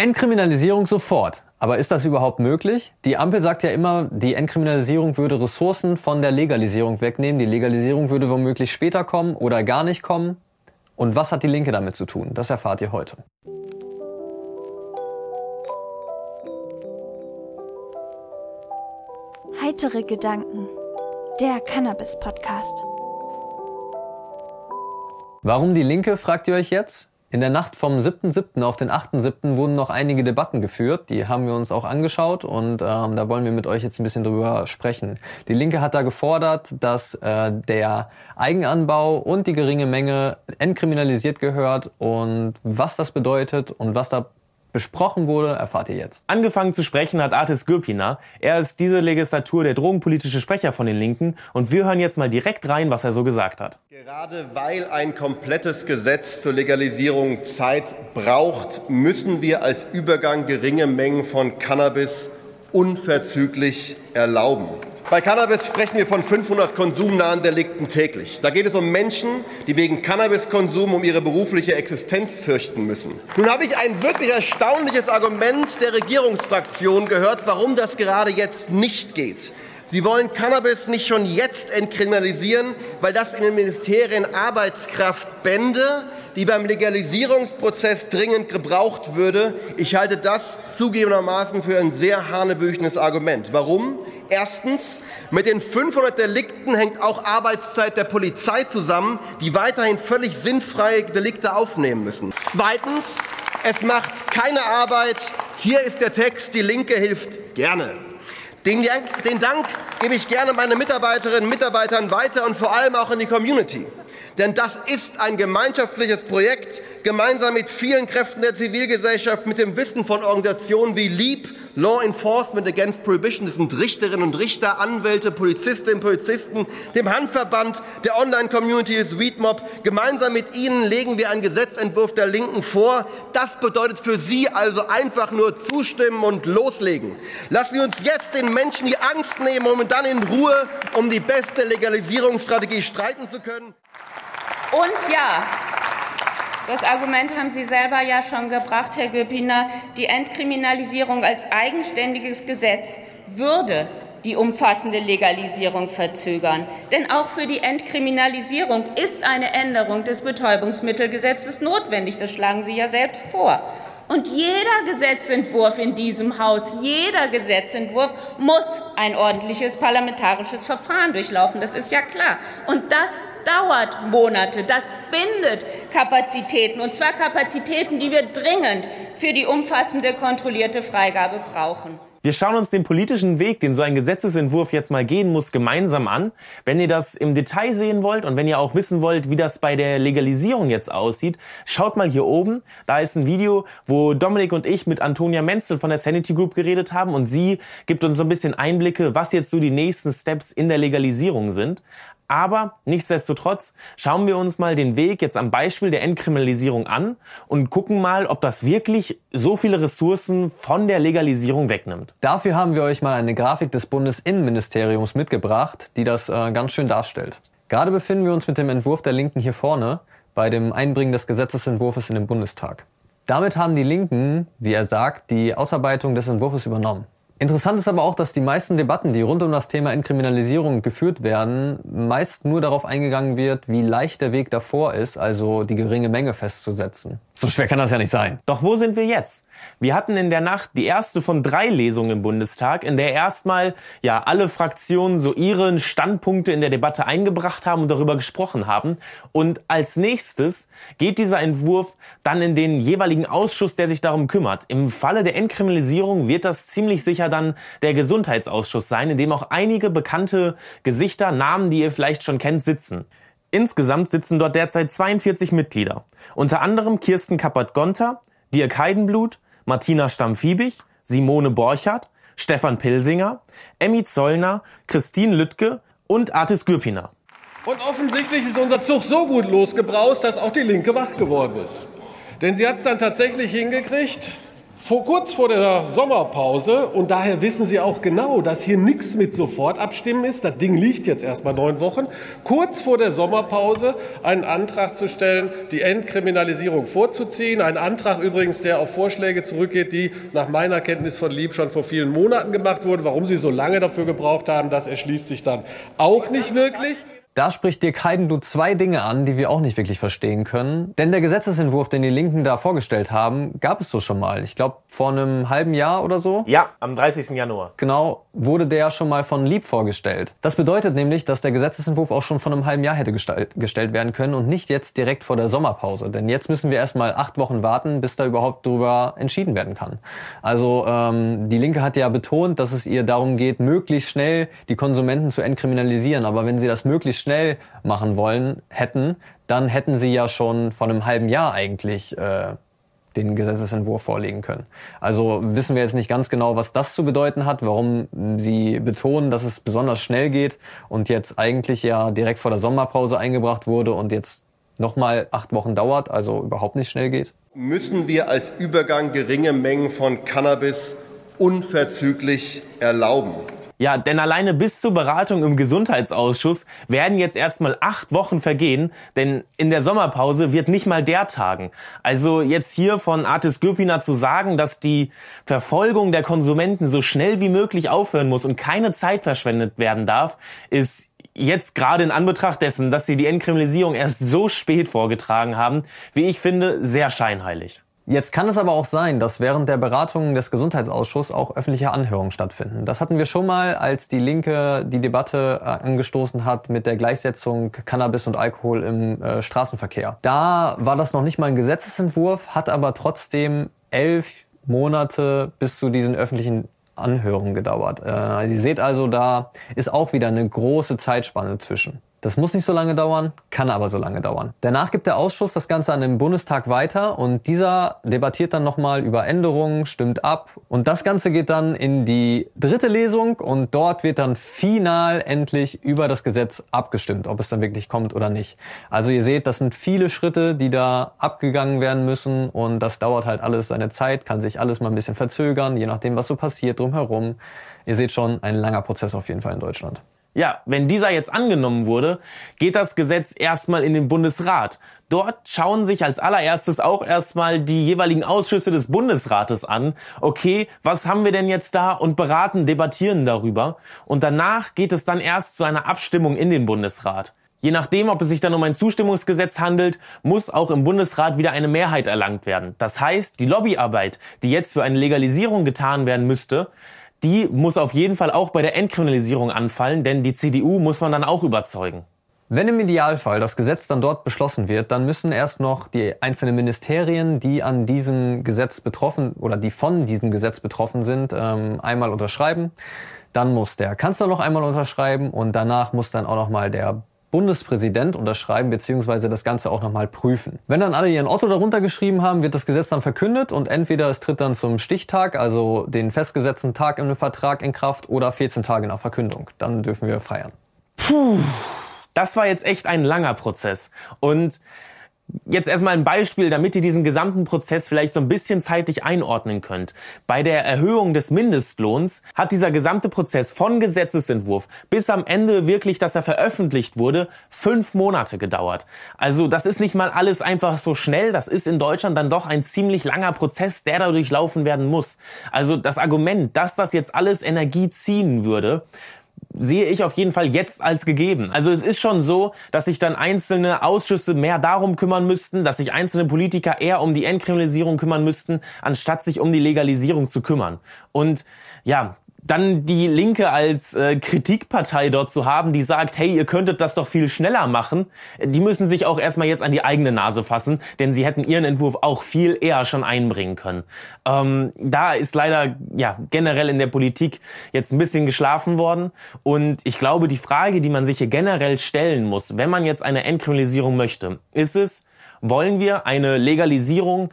Entkriminalisierung sofort. Aber ist das überhaupt möglich? Die Ampel sagt ja immer, die Entkriminalisierung würde Ressourcen von der Legalisierung wegnehmen. Die Legalisierung würde womöglich später kommen oder gar nicht kommen. Und was hat die Linke damit zu tun? Das erfahrt ihr heute. Heitere Gedanken. Der Cannabis-Podcast. Warum die Linke, fragt ihr euch jetzt? In der Nacht vom 7.7. auf den 8.7. wurden noch einige Debatten geführt. Die haben wir uns auch angeschaut und ähm, da wollen wir mit euch jetzt ein bisschen drüber sprechen. Die Linke hat da gefordert, dass äh, der Eigenanbau und die geringe Menge entkriminalisiert gehört und was das bedeutet und was da besprochen wurde, erfahrt ihr jetzt. Angefangen zu sprechen hat Artis Gürpina. Er ist diese Legislatur der drogenpolitische Sprecher von den Linken und wir hören jetzt mal direkt rein, was er so gesagt hat. Gerade weil ein komplettes Gesetz zur Legalisierung Zeit braucht, müssen wir als Übergang geringe Mengen von Cannabis unverzüglich erlauben. Bei Cannabis sprechen wir von 500 konsumnahen Delikten täglich. Da geht es um Menschen, die wegen Cannabiskonsum um ihre berufliche Existenz fürchten müssen. Nun habe ich ein wirklich erstaunliches Argument der Regierungsfraktion gehört, warum das gerade jetzt nicht geht. Sie wollen Cannabis nicht schon jetzt entkriminalisieren, weil das in den Ministerien Arbeitskraft bände, die beim Legalisierungsprozess dringend gebraucht würde. Ich halte das zugegebenermaßen für ein sehr hanebüchenes Argument. Warum? Erstens, mit den 500 Delikten hängt auch Arbeitszeit der Polizei zusammen, die weiterhin völlig sinnfreie Delikte aufnehmen müssen. Zweitens, es macht keine Arbeit. Hier ist der Text, die Linke hilft gerne. Den Dank, den Dank gebe ich gerne meinen Mitarbeiterinnen und Mitarbeitern weiter und vor allem auch in die Community. Denn das ist ein gemeinschaftliches Projekt, gemeinsam mit vielen Kräften der Zivilgesellschaft, mit dem Wissen von Organisationen wie LEAP, Law Enforcement Against Prohibition, das sind Richterinnen und Richter, Anwälte, Polizistinnen und Polizisten, dem Handverband, der Online-Community des Weedmob. Gemeinsam mit Ihnen legen wir einen Gesetzentwurf der Linken vor. Das bedeutet für Sie also einfach nur zustimmen und loslegen. Lassen Sie uns jetzt den Menschen die Angst nehmen, um dann in Ruhe um die beste Legalisierungsstrategie streiten zu können. Und ja, das Argument haben Sie selber ja schon gebracht, Herr Göpiner. Die Entkriminalisierung als eigenständiges Gesetz würde die umfassende Legalisierung verzögern. Denn auch für die Entkriminalisierung ist eine Änderung des Betäubungsmittelgesetzes notwendig. Das schlagen Sie ja selbst vor. Und jeder Gesetzentwurf in diesem Haus, jeder Gesetzentwurf muss ein ordentliches parlamentarisches Verfahren durchlaufen. Das ist ja klar. Und das dauert Monate. Das bindet Kapazitäten, und zwar Kapazitäten, die wir dringend für die umfassende kontrollierte Freigabe brauchen. Wir schauen uns den politischen Weg, den so ein Gesetzesentwurf jetzt mal gehen muss, gemeinsam an. Wenn ihr das im Detail sehen wollt und wenn ihr auch wissen wollt, wie das bei der Legalisierung jetzt aussieht, schaut mal hier oben. Da ist ein Video, wo Dominik und ich mit Antonia Menzel von der Sanity Group geredet haben und sie gibt uns so ein bisschen Einblicke, was jetzt so die nächsten Steps in der Legalisierung sind. Aber nichtsdestotrotz schauen wir uns mal den Weg jetzt am Beispiel der Entkriminalisierung an und gucken mal, ob das wirklich so viele Ressourcen von der Legalisierung wegnimmt. Dafür haben wir euch mal eine Grafik des Bundesinnenministeriums mitgebracht, die das äh, ganz schön darstellt. Gerade befinden wir uns mit dem Entwurf der Linken hier vorne bei dem Einbringen des Gesetzesentwurfs in den Bundestag. Damit haben die Linken, wie er sagt, die Ausarbeitung des Entwurfs übernommen. Interessant ist aber auch, dass die meisten Debatten, die rund um das Thema Entkriminalisierung geführt werden, meist nur darauf eingegangen wird, wie leicht der Weg davor ist, also die geringe Menge festzusetzen. So schwer kann das ja nicht sein. Doch wo sind wir jetzt? Wir hatten in der Nacht die erste von drei Lesungen im Bundestag, in der erstmal ja alle Fraktionen so ihre Standpunkte in der Debatte eingebracht haben und darüber gesprochen haben. Und als nächstes geht dieser Entwurf dann in den jeweiligen Ausschuss, der sich darum kümmert. Im Falle der Entkriminalisierung wird das ziemlich sicher dann der Gesundheitsausschuss sein, in dem auch einige bekannte Gesichter, Namen, die ihr vielleicht schon kennt, sitzen. Insgesamt sitzen dort derzeit 42 Mitglieder. Unter anderem Kirsten Kappert-Gonter, Dirk Heidenblut, Martina Stamm-Fiebig, Simone Borchardt, Stefan Pilsinger, Emmy Zollner, Christine Lüttke und Artis Gürpiner. Und offensichtlich ist unser Zug so gut losgebraust, dass auch die Linke wach geworden ist. Denn sie hat es dann tatsächlich hingekriegt, vor, kurz vor der Sommerpause und daher wissen Sie auch genau, dass hier nichts mit sofort abstimmen ist. Das Ding liegt jetzt erstmal neun Wochen. Kurz vor der Sommerpause einen Antrag zu stellen, die Entkriminalisierung vorzuziehen. Ein Antrag übrigens, der auf Vorschläge zurückgeht, die nach meiner Kenntnis von Lieb schon vor vielen Monaten gemacht wurden. Warum Sie so lange dafür gebraucht haben, das erschließt sich dann auch nicht wirklich. Da spricht Dirk Heidendu zwei Dinge an, die wir auch nicht wirklich verstehen können. Denn der Gesetzesentwurf, den die Linken da vorgestellt haben, gab es so schon mal. Ich glaube, vor einem halben Jahr oder so. Ja, am 30. Januar. Genau, wurde der schon mal von Lieb vorgestellt. Das bedeutet nämlich, dass der Gesetzesentwurf auch schon von einem halben Jahr hätte gestellt werden können und nicht jetzt direkt vor der Sommerpause. Denn jetzt müssen wir erstmal acht Wochen warten, bis da überhaupt drüber entschieden werden kann. Also ähm, die Linke hat ja betont, dass es ihr darum geht, möglichst schnell die Konsumenten zu entkriminalisieren. Aber wenn sie das möglichst schnell machen wollen hätten, dann hätten sie ja schon vor einem halben Jahr eigentlich äh, den Gesetzesentwurf vorlegen können. Also wissen wir jetzt nicht ganz genau, was das zu bedeuten hat, warum sie betonen, dass es besonders schnell geht und jetzt eigentlich ja direkt vor der Sommerpause eingebracht wurde und jetzt nochmal acht Wochen dauert, also überhaupt nicht schnell geht. Müssen wir als Übergang geringe Mengen von Cannabis unverzüglich erlauben? Ja, denn alleine bis zur Beratung im Gesundheitsausschuss werden jetzt erstmal acht Wochen vergehen, denn in der Sommerpause wird nicht mal der tagen. Also jetzt hier von Artis Gürpina zu sagen, dass die Verfolgung der Konsumenten so schnell wie möglich aufhören muss und keine Zeit verschwendet werden darf, ist jetzt gerade in Anbetracht dessen, dass sie die Entkriminalisierung erst so spät vorgetragen haben, wie ich finde, sehr scheinheilig. Jetzt kann es aber auch sein, dass während der Beratungen des Gesundheitsausschusses auch öffentliche Anhörungen stattfinden. Das hatten wir schon mal, als die Linke die Debatte äh, angestoßen hat mit der Gleichsetzung Cannabis und Alkohol im äh, Straßenverkehr. Da war das noch nicht mal ein Gesetzesentwurf, hat aber trotzdem elf Monate bis zu diesen öffentlichen Anhörungen gedauert. Äh, ihr seht also, da ist auch wieder eine große Zeitspanne zwischen. Das muss nicht so lange dauern, kann aber so lange dauern. Danach gibt der Ausschuss das Ganze an den Bundestag weiter und dieser debattiert dann nochmal über Änderungen, stimmt ab und das Ganze geht dann in die dritte Lesung und dort wird dann final endlich über das Gesetz abgestimmt, ob es dann wirklich kommt oder nicht. Also ihr seht, das sind viele Schritte, die da abgegangen werden müssen und das dauert halt alles seine Zeit, kann sich alles mal ein bisschen verzögern, je nachdem, was so passiert drumherum. Ihr seht schon, ein langer Prozess auf jeden Fall in Deutschland. Ja, wenn dieser jetzt angenommen wurde, geht das Gesetz erstmal in den Bundesrat. Dort schauen sich als allererstes auch erstmal die jeweiligen Ausschüsse des Bundesrates an. Okay, was haben wir denn jetzt da und beraten, debattieren darüber. Und danach geht es dann erst zu einer Abstimmung in den Bundesrat. Je nachdem, ob es sich dann um ein Zustimmungsgesetz handelt, muss auch im Bundesrat wieder eine Mehrheit erlangt werden. Das heißt, die Lobbyarbeit, die jetzt für eine Legalisierung getan werden müsste, die muss auf jeden Fall auch bei der Entkriminalisierung anfallen, denn die CDU muss man dann auch überzeugen. Wenn im Idealfall das Gesetz dann dort beschlossen wird, dann müssen erst noch die einzelnen Ministerien, die an diesem Gesetz betroffen oder die von diesem Gesetz betroffen sind, ähm, einmal unterschreiben. Dann muss der Kanzler noch einmal unterschreiben und danach muss dann auch noch mal der Bundespräsident unterschreiben bzw. das Ganze auch nochmal prüfen. Wenn dann alle ihren Otto darunter geschrieben haben, wird das Gesetz dann verkündet und entweder es tritt dann zum Stichtag, also den festgesetzten Tag im Vertrag in Kraft oder 14 Tage nach Verkündung. Dann dürfen wir feiern. Puh, das war jetzt echt ein langer Prozess und Jetzt erstmal ein Beispiel, damit ihr diesen gesamten Prozess vielleicht so ein bisschen zeitlich einordnen könnt. Bei der Erhöhung des Mindestlohns hat dieser gesamte Prozess von Gesetzesentwurf bis am Ende wirklich, dass er veröffentlicht wurde, fünf Monate gedauert. Also das ist nicht mal alles einfach so schnell, das ist in Deutschland dann doch ein ziemlich langer Prozess, der da durchlaufen werden muss. Also das Argument, dass das jetzt alles Energie ziehen würde, sehe ich auf jeden Fall jetzt als gegeben. Also es ist schon so, dass sich dann einzelne Ausschüsse mehr darum kümmern müssten, dass sich einzelne Politiker eher um die Entkriminalisierung kümmern müssten, anstatt sich um die Legalisierung zu kümmern. Und ja, dann die Linke als äh, Kritikpartei dort zu haben, die sagt, hey, ihr könntet das doch viel schneller machen, die müssen sich auch erstmal jetzt an die eigene Nase fassen, denn sie hätten ihren Entwurf auch viel eher schon einbringen können. Ähm, da ist leider ja generell in der Politik jetzt ein bisschen geschlafen worden und ich glaube, die Frage, die man sich hier generell stellen muss, wenn man jetzt eine Entkriminalisierung möchte, ist es, wollen wir eine Legalisierung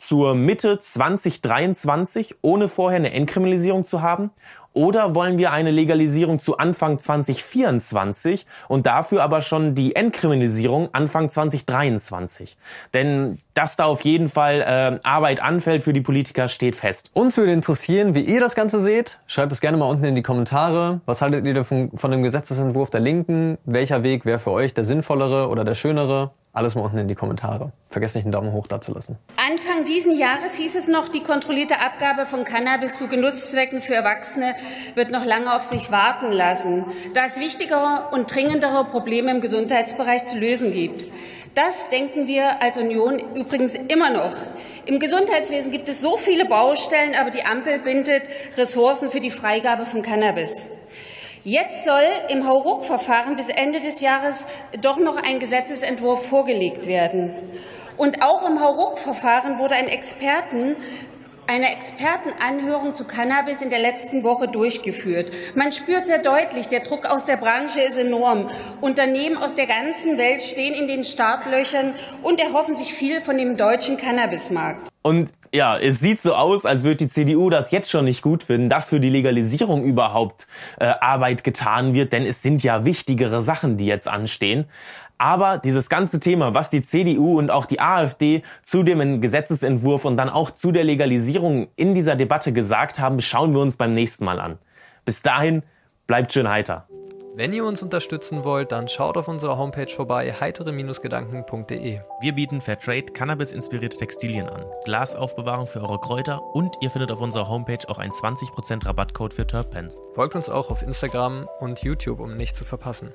zur Mitte 2023, ohne vorher eine Entkriminalisierung zu haben? Oder wollen wir eine Legalisierung zu Anfang 2024 und dafür aber schon die Entkriminalisierung Anfang 2023? Denn dass da auf jeden Fall äh, Arbeit anfällt für die Politiker, steht fest. Uns würde interessieren, wie ihr das Ganze seht. Schreibt es gerne mal unten in die Kommentare. Was haltet ihr von, von dem Gesetzesentwurf der Linken? Welcher Weg wäre für euch der sinnvollere oder der schönere? Alles mal unten in die Kommentare. Vergesst nicht einen Daumen hoch da zu lassen. Anfang diesen Jahres hieß es noch, die kontrollierte Abgabe von Cannabis zu Genusszwecken für Erwachsene wird noch lange auf sich warten lassen, da es wichtigere und dringendere Probleme im Gesundheitsbereich zu lösen gibt. Das denken wir als Union übrigens immer noch. Im Gesundheitswesen gibt es so viele Baustellen, aber die Ampel bindet Ressourcen für die Freigabe von Cannabis. Jetzt soll im Hauruck-Verfahren bis Ende des Jahres doch noch ein Gesetzesentwurf vorgelegt werden. Und auch im Hauruck-Verfahren wurde ein Experten eine Expertenanhörung zu Cannabis in der letzten Woche durchgeführt. Man spürt sehr deutlich, der Druck aus der Branche ist enorm. Unternehmen aus der ganzen Welt stehen in den Startlöchern und erhoffen sich viel von dem deutschen Cannabismarkt. Und ja, es sieht so aus, als würde die CDU das jetzt schon nicht gut finden, dass für die Legalisierung überhaupt äh, Arbeit getan wird, denn es sind ja wichtigere Sachen, die jetzt anstehen. Aber dieses ganze Thema, was die CDU und auch die AfD zu dem Gesetzesentwurf und dann auch zu der Legalisierung in dieser Debatte gesagt haben, schauen wir uns beim nächsten Mal an. Bis dahin, bleibt schön heiter. Wenn ihr uns unterstützen wollt, dann schaut auf unserer Homepage vorbei, heitere-gedanken.de. Wir bieten Fairtrade Cannabis-inspirierte Textilien an, Glasaufbewahrung für eure Kräuter und ihr findet auf unserer Homepage auch einen 20% Rabattcode für Turpens. Folgt uns auch auf Instagram und YouTube, um nichts zu verpassen.